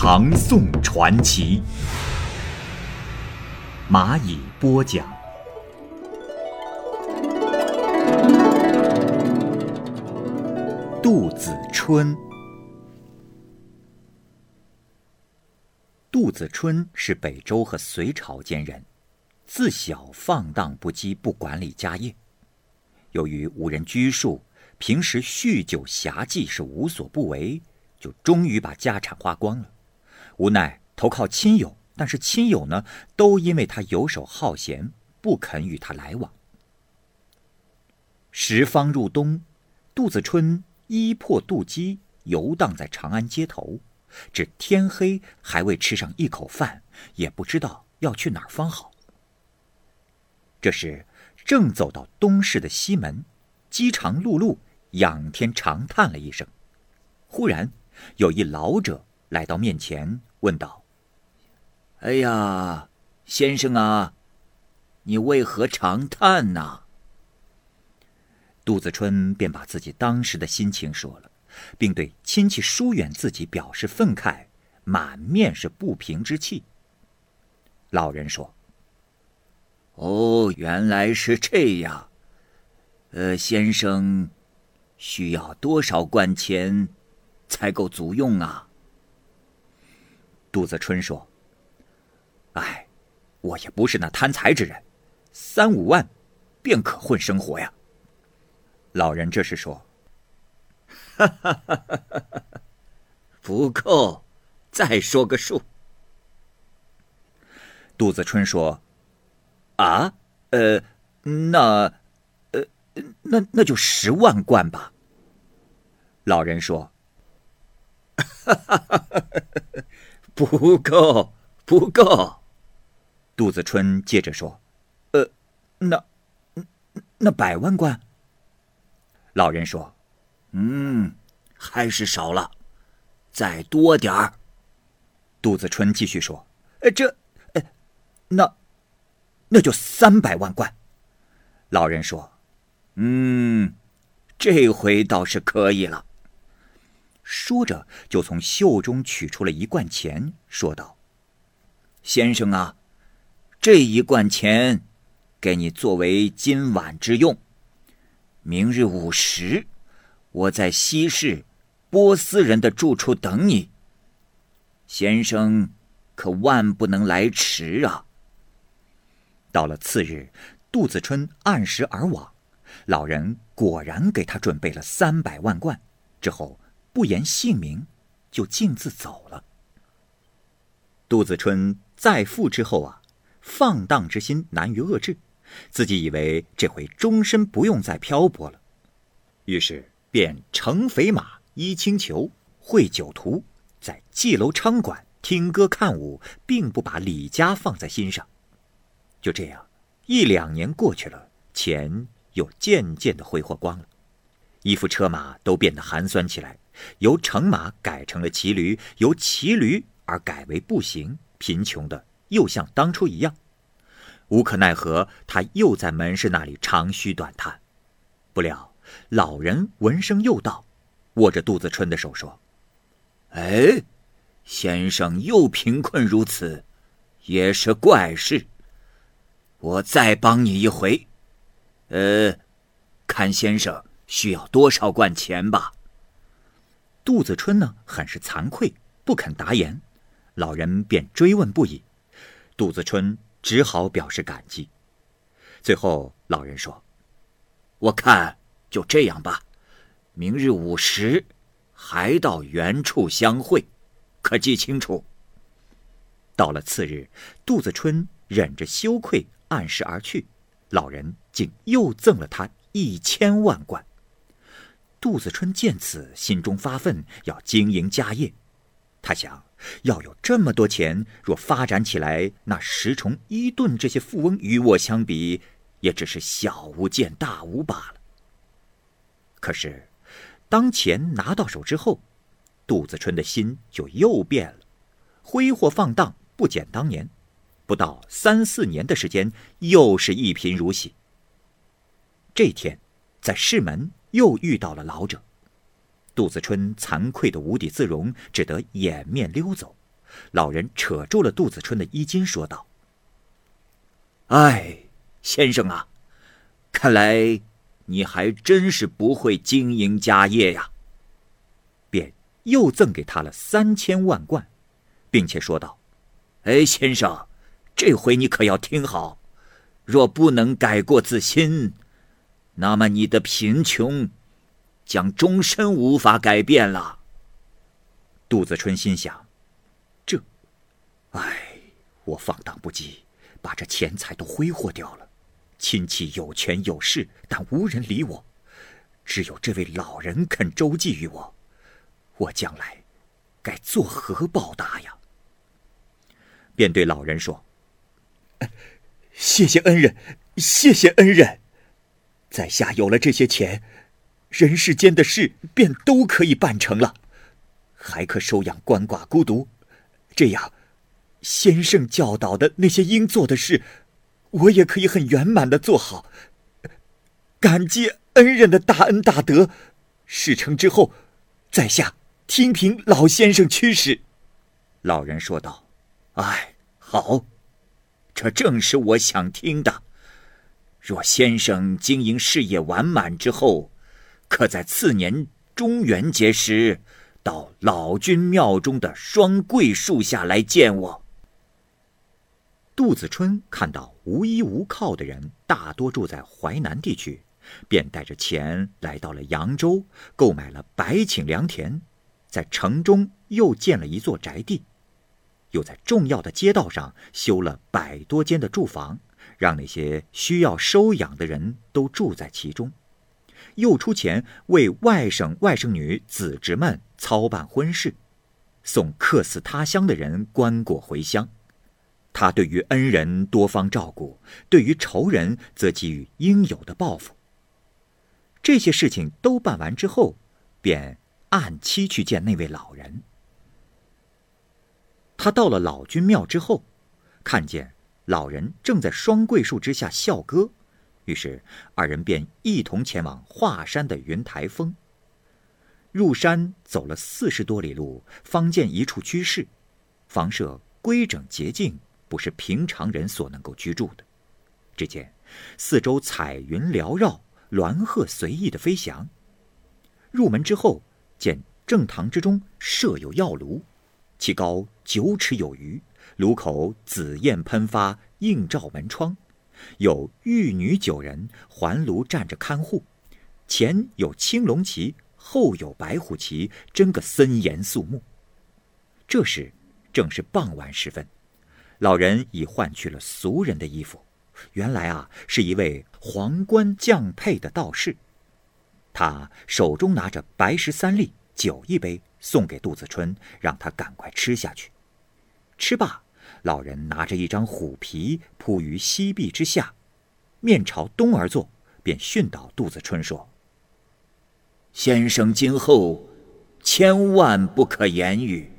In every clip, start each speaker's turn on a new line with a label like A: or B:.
A: 唐宋传奇》，蚂蚁播讲。杜子春，杜子春是北周和隋朝间人，自小放荡不羁，不管理家业。由于无人拘束。平时酗酒侠妓是无所不为，就终于把家产花光了。无奈投靠亲友，但是亲友呢，都因为他游手好闲，不肯与他来往。时方入冬，杜子春衣破肚饥，游荡在长安街头，至天黑还未吃上一口饭，也不知道要去哪儿方好。这时正走到东市的西门，饥肠辘辘。仰天长叹了一声，忽然有一老者来到面前，问道：“
B: 哎呀，先生啊，你为何长叹呢？”
A: 杜子春便把自己当时的心情说了，并对亲戚疏远自己表示愤慨，满面是不平之气。老人说：“
B: 哦，原来是这样，呃，先生。”需要多少贯钱，才够足用啊？
A: 杜子春说：“哎，我也不是那贪财之人，三五万，便可混生活呀。”老人这时说：“
B: 哈哈哈哈哈，不够，再说个数。”
A: 杜子春说：“啊，呃，那……”呃那那就十万贯吧。老人说：“哈哈哈哈哈
B: 不够，不够。”
A: 杜子春接着说：“呃，那那百万贯。”老人说：“
B: 嗯，还是少了，再多点儿。”
A: 杜子春继续说：“呃，这……呃，那那就三百万贯。”老人说。
B: 嗯，这回倒是可以了。
A: 说着，就从袖中取出了一罐钱，说道：“
B: 先生啊，这一罐钱，给你作为今晚之用。明日午时，我在西市波斯人的住处等你。先生，可万不能来迟啊！”
A: 到了次日，杜子春按时而往。老人果然给他准备了三百万贯，之后不言姓名，就径自走了。杜子春再赴之后啊，放荡之心难于遏制，自己以为这回终身不用再漂泊了，于是便乘肥马，依轻裘，会酒徒，在妓楼娼馆听歌看舞，并不把李家放在心上。就这样，一两年过去了，钱。又渐渐的挥霍光了，衣服车马都变得寒酸起来，由乘马改成了骑驴，由骑驴而改为步行，贫穷的又像当初一样。无可奈何，他又在门市那里长吁短叹。不料老人闻声又到，握着杜子春的手说：“
B: 哎，先生又贫困如此，也是怪事。我再帮你一回。”呃，看先生需要多少贯钱吧。
A: 杜子春呢，很是惭愧，不肯答言。老人便追问不已，杜子春只好表示感激。最后，老人说：“
B: 我看就这样吧，明日午时，还到原处相会，可记清楚。”
A: 到了次日，杜子春忍着羞愧，按时而去。老人竟又赠了他一千万贯。杜子春见此，心中发愤，要经营家业。他想，要有这么多钱，若发展起来，那石崇、伊顿这些富翁与我相比，也只是小巫见大巫罢了。可是，当钱拿到手之后，杜子春的心就又变了，挥霍放荡不减当年，不到三四年的时间，又是一贫如洗。这天，在市门又遇到了老者。杜子春惭愧的无地自容，只得掩面溜走。老人扯住了杜子春的衣襟，说道：“
B: 哎，先生啊，看来你还真是不会经营家业呀。”
A: 便又赠给他了三千万贯，并且说道：“
B: 哎，先生，这回你可要听好，若不能改过自新，那么你的贫穷……”将终身无法改变了。
A: 杜子春心想：“这，唉，我放荡不羁，把这钱财都挥霍掉了。亲戚有权有势，但无人理我。只有这位老人肯周济于我，我将来该作何报答呀？”便对老人说：“谢谢恩人，谢谢恩人。在下有了这些钱。”人世间的事便都可以办成了，还可收养鳏寡孤独，这样，先生教导的那些应做的事，我也可以很圆满的做好。感激恩人的大恩大德，事成之后，在下听凭老先生驱使。
B: 老人说道：“哎，好，这正是我想听的。若先生经营事业完满之后。”可在次年中元节时，到老君庙中的双桂树下来见我。
A: 杜子春看到无依无靠的人大多住在淮南地区，便带着钱来到了扬州，购买了百顷良田，在城中又建了一座宅地，又在重要的街道上修了百多间的住房，让那些需要收养的人都住在其中。又出钱为外甥外甥女子侄们操办婚事，送客死他乡的人棺椁回乡。他对于恩人多方照顾，对于仇人则给予应有的报复。这些事情都办完之后，便按期去见那位老人。他到了老君庙之后，看见老人正在双桂树之下笑歌。于是，二人便一同前往华山的云台峰。入山走了四十多里路，方见一处居室，房舍规整洁净，不是平常人所能够居住的。只见四周彩云缭绕，鸾鹤随意的飞翔。入门之后，见正堂之中设有药炉，其高九尺有余，炉口紫焰喷发，映照门窗。有玉女九人环炉站着看护，前有青龙旗，后有白虎旗，真个森严肃穆。这时正是傍晚时分，老人已换去了俗人的衣服，原来啊是一位皇冠降配的道士。他手中拿着白石三粒酒一杯，送给杜子春，让他赶快吃下去。吃罢。老人拿着一张虎皮铺于西壁之下，面朝东而坐，便训导杜子春说：“
B: 先生今后千万不可言语，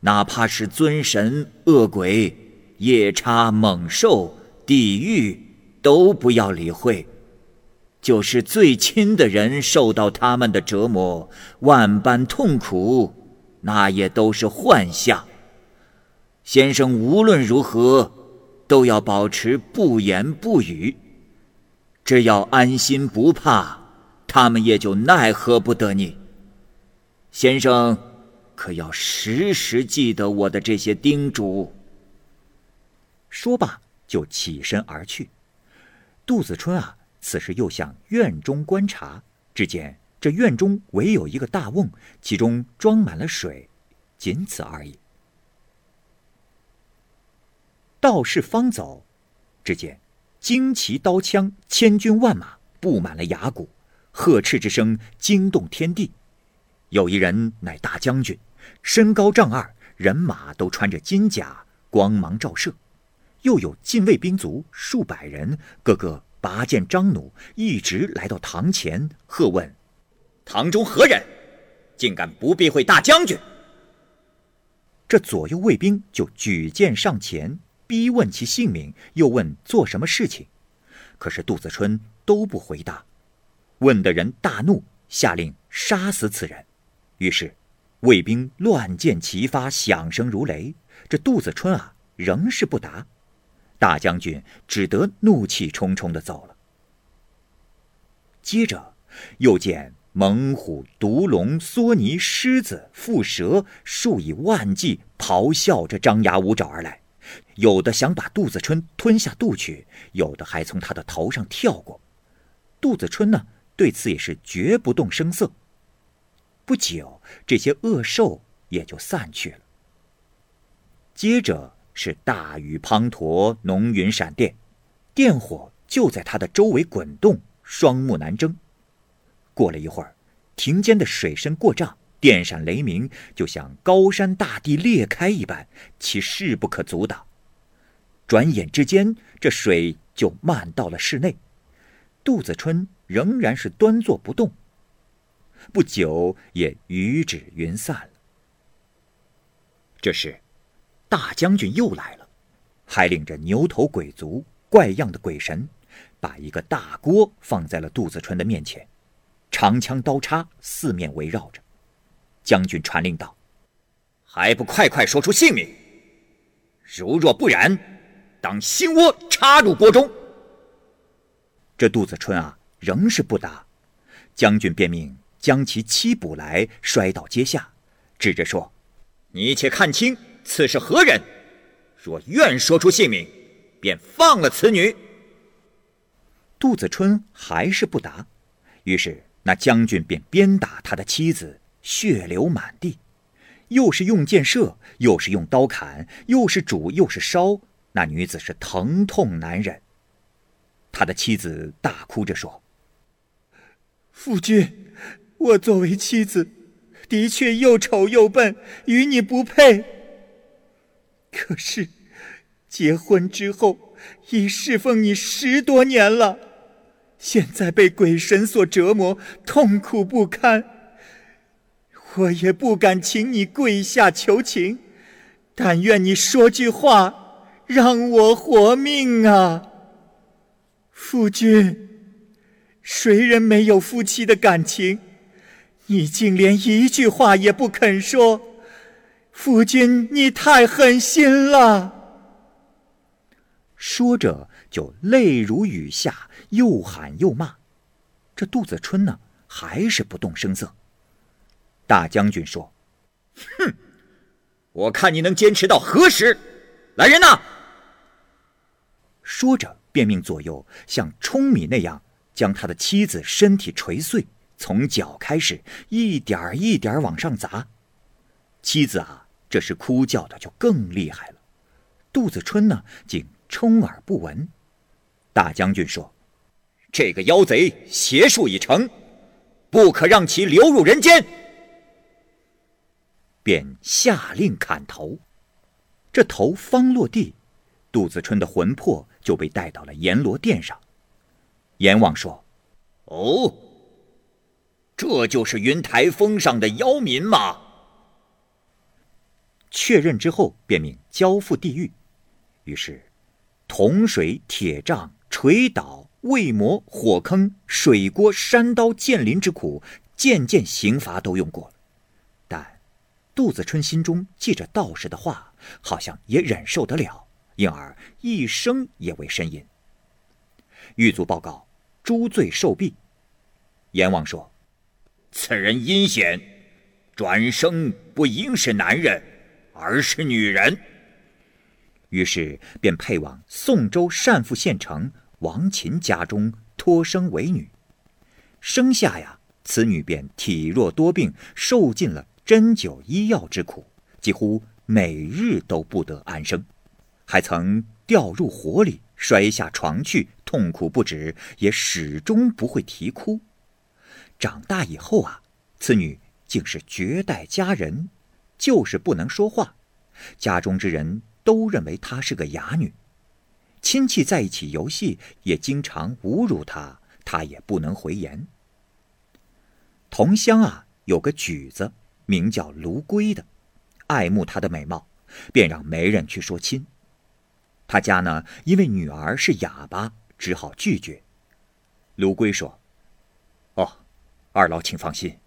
B: 哪怕是尊神、恶鬼、夜叉、猛兽、地狱，都不要理会。就是最亲的人受到他们的折磨，万般痛苦，那也都是幻象。”先生无论如何都要保持不言不语，只要安心不怕，他们也就奈何不得你。先生可要时时记得我的这些叮嘱。
A: 说罢，就起身而去。杜子春啊，此时又向院中观察，只见这院中唯有一个大瓮，其中装满了水，仅此而已。道士方走，只见旌旗刀枪、千军万马布满了崖谷，呵斥之声惊动天地。有一人乃大将军，身高丈二，人马都穿着金甲，光芒照射。又有禁卫兵卒数百人，个个拔剑张弩，一直来到堂前，喝问：“
B: 堂中何人？竟敢不避讳大将军？”
A: 这左右卫兵就举剑上前，逼问其姓名，又问做什么事情。可是杜子春都不回答。问的人大怒，下令杀死此人。于是，卫兵乱箭齐发，响声如雷。这杜子春啊，仍是不答。大将军只得怒气冲冲的走了。接着，又见猛虎、毒龙、梭尼、狮子、蝮蛇数以万计咆哮着张牙舞爪而来，有的想把杜子春吞下肚去，有的还从他的头上跳过。杜子春呢，对此也是绝不动声色。不久，这些恶兽也就散去了。接着。是大雨滂沱，浓云闪电，电火就在他的周围滚动，双目难睁。过了一会儿，庭间的水深过丈，电闪雷鸣，就像高山大地裂开一般，其势不可阻挡。转眼之间，这水就漫到了室内，杜子春仍然是端坐不动，不久也雨止云散了。这时。大将军又来了，还领着牛头鬼族、怪样的鬼神，把一个大锅放在了杜子春的面前，长枪刀叉四面围绕着。将军传令道：“
B: 还不快快说出姓名！如若不然，当心窝插入锅中。”
A: 这杜子春啊，仍是不答。将军便命将其妻捕来，摔倒阶下，指着说：“
B: 你且看清。”此是何人？若愿说出姓名，便放了此女。
A: 杜子春还是不答，于是那将军便鞭打他的妻子，血流满地，又是用箭射，又是用刀砍，又是煮又是烧，那女子是疼痛难忍。他的妻子大哭着说：“
C: 夫君，我作为妻子，的确又丑又笨，与你不配。”可是，结婚之后已侍奉你十多年了，现在被鬼神所折磨，痛苦不堪。我也不敢请你跪下求情，但愿你说句话，让我活命啊！夫君，谁人没有夫妻的感情？你竟连一句话也不肯说。夫君，你太狠心了！
A: 说着，就泪如雨下，又喊又骂。这杜子春呢，还是不动声色。大将军说：“
B: 哼，我看你能坚持到何时？来人呐！”
A: 说着，便命左右像舂米那样，将他的妻子身体捶碎，从脚开始，一点儿一点儿往上砸。妻子啊！这时哭叫的就更厉害了，杜子春呢竟充耳不闻。大将军说：“
B: 这个妖贼邪术已成，不可让其流入人间。”
A: 便下令砍头。这头方落地，杜子春的魂魄就被带到了阎罗殿上。阎王说：“
B: 哦，这就是云台峰上的妖民吗？”
A: 确认之后，便命交付地狱。于是，铜水、铁杖、锤倒、未磨、火坑、水锅、山刀、剑林之苦，件件刑罚都用过了。杜子春心中记着道士的话，好像也忍受得了，因而一声也未呻吟。狱卒报告：诸罪受毙。阎王说：“
B: 此人阴险，转生不应是男人。”而是女人，
A: 于是便配往宋州单父县城王琴家中托生为女。生下呀，此女便体弱多病，受尽了针灸医药之苦，几乎每日都不得安生，还曾掉入火里，摔下床去，痛苦不止，也始终不会啼哭。长大以后啊，此女竟是绝代佳人。就是不能说话，家中之人都认为她是个哑女。亲戚在一起游戏，也经常侮辱她，她也不能回言。同乡啊，有个举子，名叫卢龟的，爱慕她的美貌，便让媒人去说亲。他家呢，因为女儿是哑巴，只好拒绝。卢龟说：“哦，二老请放心，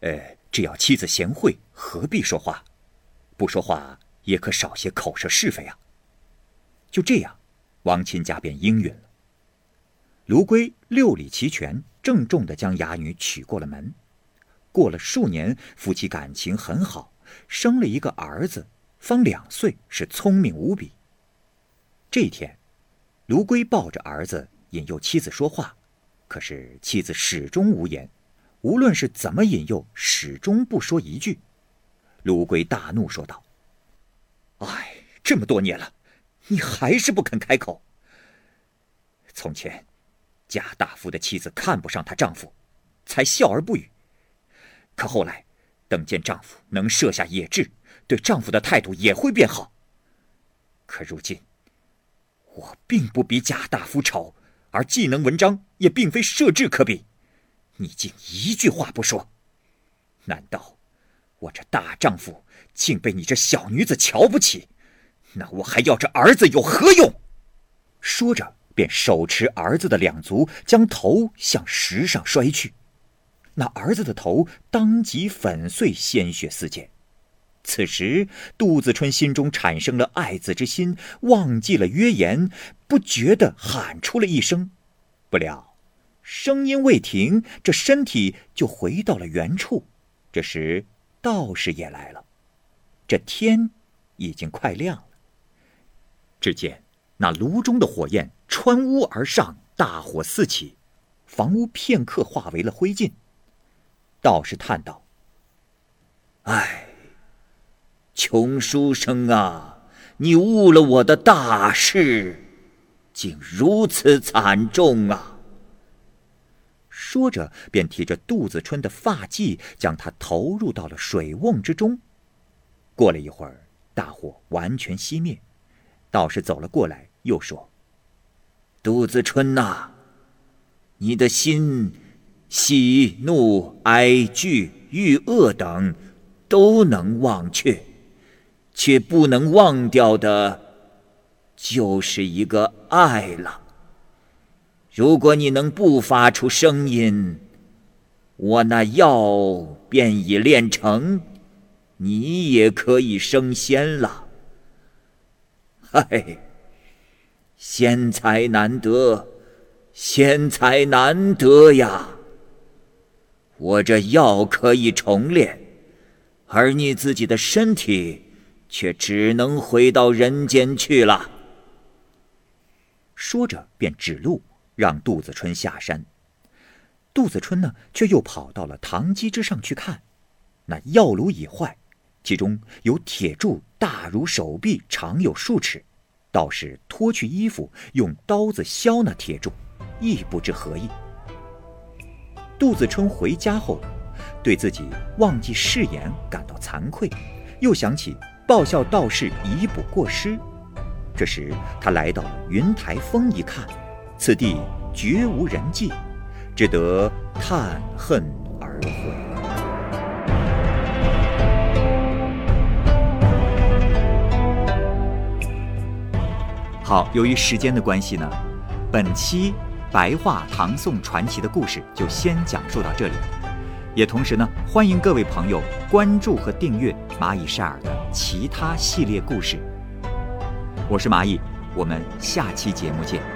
A: 呃，只要妻子贤惠，何必说话？不说话也可少些口舌是非啊。”就这样，王亲家便应允了。卢龟六礼齐全，郑重的将哑女娶过了门。过了数年，夫妻感情很好，生了一个儿子，方两岁，是聪明无比。这一天，卢龟抱着儿子引诱妻子说话，可是妻子始终无言，无论是怎么引诱，始终不说一句。卢龟大怒说道：“哎，这么多年了，你还是不肯开口。从前，贾大夫的妻子看不上她丈夫，才笑而不语。可后来，等见丈夫能设下野志，对丈夫的态度也会变好。可如今……”我并不比贾大夫丑，而技能文章也并非设置可比，你竟一句话不说，难道我这大丈夫竟被你这小女子瞧不起？那我还要这儿子有何用？说着，便手持儿子的两足，将头向石上摔去，那儿子的头当即粉碎，鲜血四溅。此时，杜子春心中产生了爱子之心，忘记了约言，不觉地喊出了一声。不料，声音未停，这身体就回到了原处。这时，道士也来了。这天已经快亮了。只见那炉中的火焰穿屋而上，大火四起，房屋片刻化为了灰烬。道士叹道：“
B: 唉。”穷书生啊，你误了我的大事，竟如此惨重啊！
A: 说着，便提着杜子春的发髻，将他投入到了水瓮之中。过了一会儿，大火完全熄灭。道士走了过来，又说：“
B: 杜子春呐，你的心，喜怒哀惧欲恶等，都能忘却。”却不能忘掉的，就是一个爱了。如果你能不发出声音，我那药便已炼成，你也可以升仙了。嗨，仙才难得，仙才难得呀！我这药可以重炼，而你自己的身体。却只能回到人间去了。
A: 说着，便指路让杜子春下山。杜子春呢，却又跑到了堂基之上去看。那药炉已坏，其中有铁柱大如手臂，长有数尺。道士脱去衣服，用刀子削那铁柱，亦不知何意。杜子春回家后，对自己忘记誓言感到惭愧，又想起。报效道士以补过失。这时，他来到云台峰一看，此地绝无人迹，只得叹恨而回。好，由于时间的关系呢，本期白话唐宋传奇的故事就先讲述到这里。也同时呢，欢迎各位朋友关注和订阅蚂蚁晒尔的其他系列故事。我是蚂蚁，我们下期节目见。